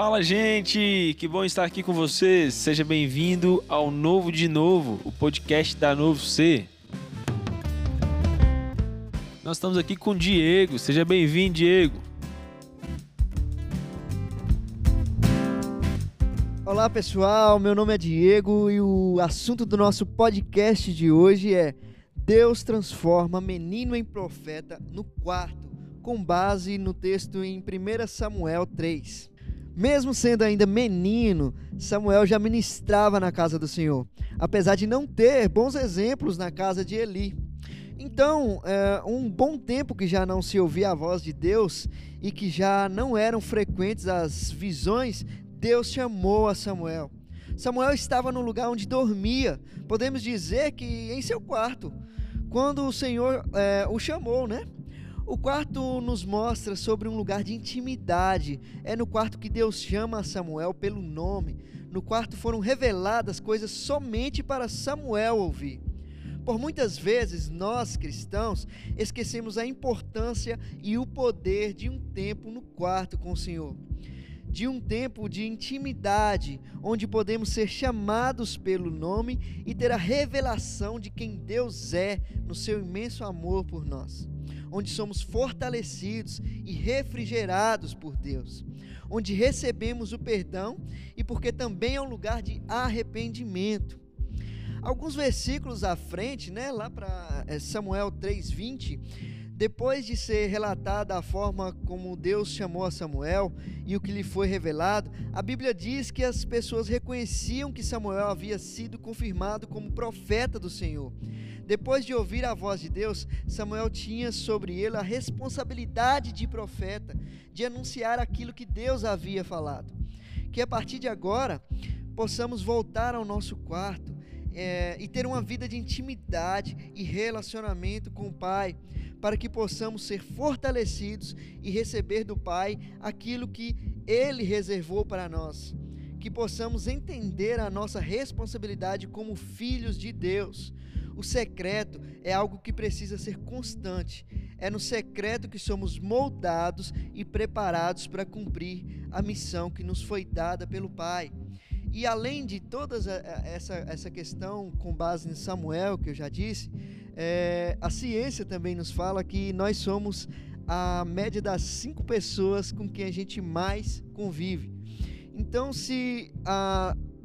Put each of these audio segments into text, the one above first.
Fala, gente! Que bom estar aqui com vocês. Seja bem-vindo ao Novo de Novo, o podcast da Novo C. Nós estamos aqui com o Diego. Seja bem-vindo, Diego. Olá pessoal, meu nome é Diego e o assunto do nosso podcast de hoje é Deus transforma menino em profeta no quarto, com base no texto em 1 Samuel 3. Mesmo sendo ainda menino, Samuel já ministrava na casa do Senhor, apesar de não ter bons exemplos na casa de Eli. Então, é, um bom tempo que já não se ouvia a voz de Deus e que já não eram frequentes as visões, Deus chamou a Samuel. Samuel estava no lugar onde dormia, podemos dizer que em seu quarto, quando o Senhor é, o chamou, né? O quarto nos mostra sobre um lugar de intimidade. É no quarto que Deus chama Samuel pelo nome. No quarto foram reveladas coisas somente para Samuel ouvir. Por muitas vezes nós cristãos esquecemos a importância e o poder de um tempo no quarto com o Senhor de um tempo de intimidade, onde podemos ser chamados pelo nome e ter a revelação de quem Deus é no seu imenso amor por nós, onde somos fortalecidos e refrigerados por Deus, onde recebemos o perdão e porque também é um lugar de arrependimento. Alguns versículos à frente, né, lá para eh, Samuel 3:20, depois de ser relatada a forma como Deus chamou a Samuel e o que lhe foi revelado, a Bíblia diz que as pessoas reconheciam que Samuel havia sido confirmado como profeta do Senhor. Depois de ouvir a voz de Deus, Samuel tinha sobre ele a responsabilidade de profeta, de anunciar aquilo que Deus havia falado. Que a partir de agora possamos voltar ao nosso quarto é, e ter uma vida de intimidade e relacionamento com o Pai para que possamos ser fortalecidos e receber do Pai aquilo que Ele reservou para nós. Que possamos entender a nossa responsabilidade como filhos de Deus. O secreto é algo que precisa ser constante. É no secreto que somos moldados e preparados para cumprir a missão que nos foi dada pelo Pai. E além de toda essa, essa questão com base em Samuel, que eu já disse, é, a ciência também nos fala que nós somos a média das cinco pessoas com quem a gente mais convive. Então, se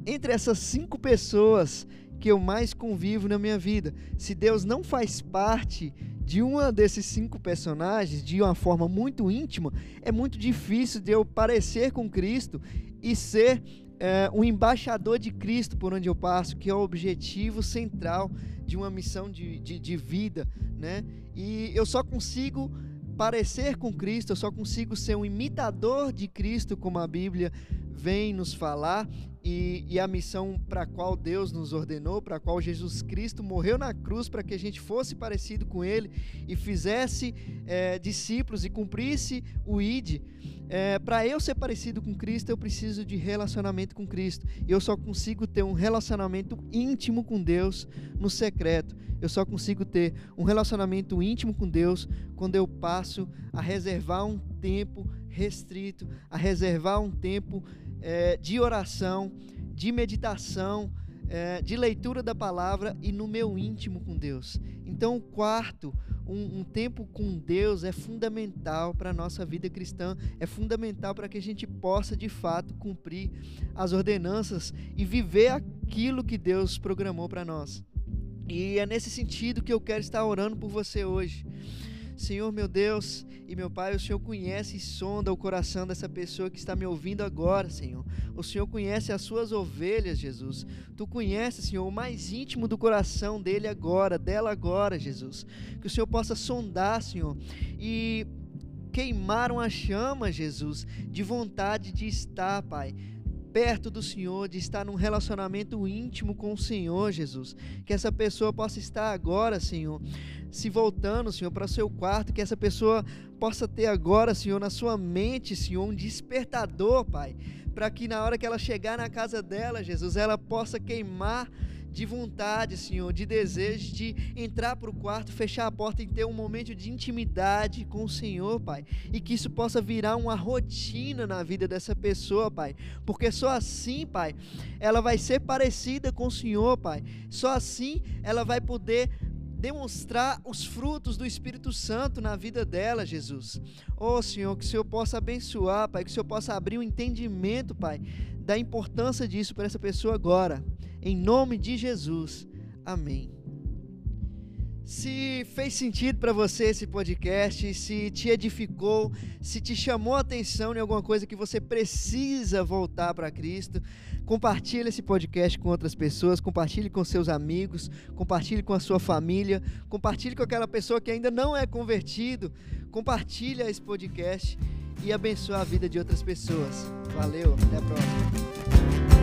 entre essas cinco pessoas que eu mais convivo na minha vida, se Deus não faz parte de uma desses cinco personagens de uma forma muito íntima, é muito difícil de eu parecer com Cristo e ser é, um embaixador de Cristo por onde eu passo, que é o objetivo central de uma missão de, de, de vida, né? E eu só consigo parecer com Cristo, eu só consigo ser um imitador de Cristo, como a Bíblia vem nos falar, e, e a missão para a qual Deus nos ordenou, para a qual Jesus Cristo morreu na cruz, para que a gente fosse parecido com Ele e fizesse é, discípulos e cumprisse o ID. É, para eu ser parecido com Cristo, eu preciso de relacionamento com Cristo. Eu só consigo ter um relacionamento íntimo com Deus no secreto. Eu só consigo ter um relacionamento íntimo com Deus quando eu passo a reservar um tempo restrito, a reservar um tempo é, de oração, de meditação, é, de leitura da palavra e no meu íntimo com Deus. Então, o quarto, um, um tempo com Deus é fundamental para a nossa vida cristã, é fundamental para que a gente possa de fato cumprir as ordenanças e viver aquilo que Deus programou para nós. E é nesse sentido que eu quero estar orando por você hoje. Senhor meu Deus e meu Pai, o Senhor conhece e sonda o coração dessa pessoa que está me ouvindo agora, Senhor. O Senhor conhece as suas ovelhas, Jesus. Tu conheces, Senhor, o mais íntimo do coração dele agora, dela agora, Jesus. Que o Senhor possa sondar, Senhor, e queimar uma chama, Jesus, de vontade de estar, Pai perto do Senhor, de estar num relacionamento íntimo com o Senhor, Jesus. Que essa pessoa possa estar agora, Senhor, se voltando, Senhor, para o seu quarto, que essa pessoa possa ter agora, Senhor, na sua mente, Senhor, um despertador, Pai, para que na hora que ela chegar na casa dela, Jesus, ela possa queimar de vontade, Senhor, de desejo de entrar para o quarto, fechar a porta e ter um momento de intimidade com o Senhor, Pai. E que isso possa virar uma rotina na vida dessa pessoa, Pai. Porque só assim, Pai, ela vai ser parecida com o Senhor, Pai. Só assim ela vai poder demonstrar os frutos do Espírito Santo na vida dela, Jesus. Oh, Senhor, que o Senhor possa abençoar, Pai, que o Senhor possa abrir o um entendimento, Pai, da importância disso para essa pessoa agora. Em nome de Jesus. Amém. Se fez sentido para você esse podcast, se te edificou, se te chamou a atenção em alguma coisa que você precisa voltar para Cristo, compartilhe esse podcast com outras pessoas, compartilhe com seus amigos, compartilhe com a sua família, compartilhe com aquela pessoa que ainda não é convertido, compartilhe esse podcast e abençoe a vida de outras pessoas. Valeu, até a próxima.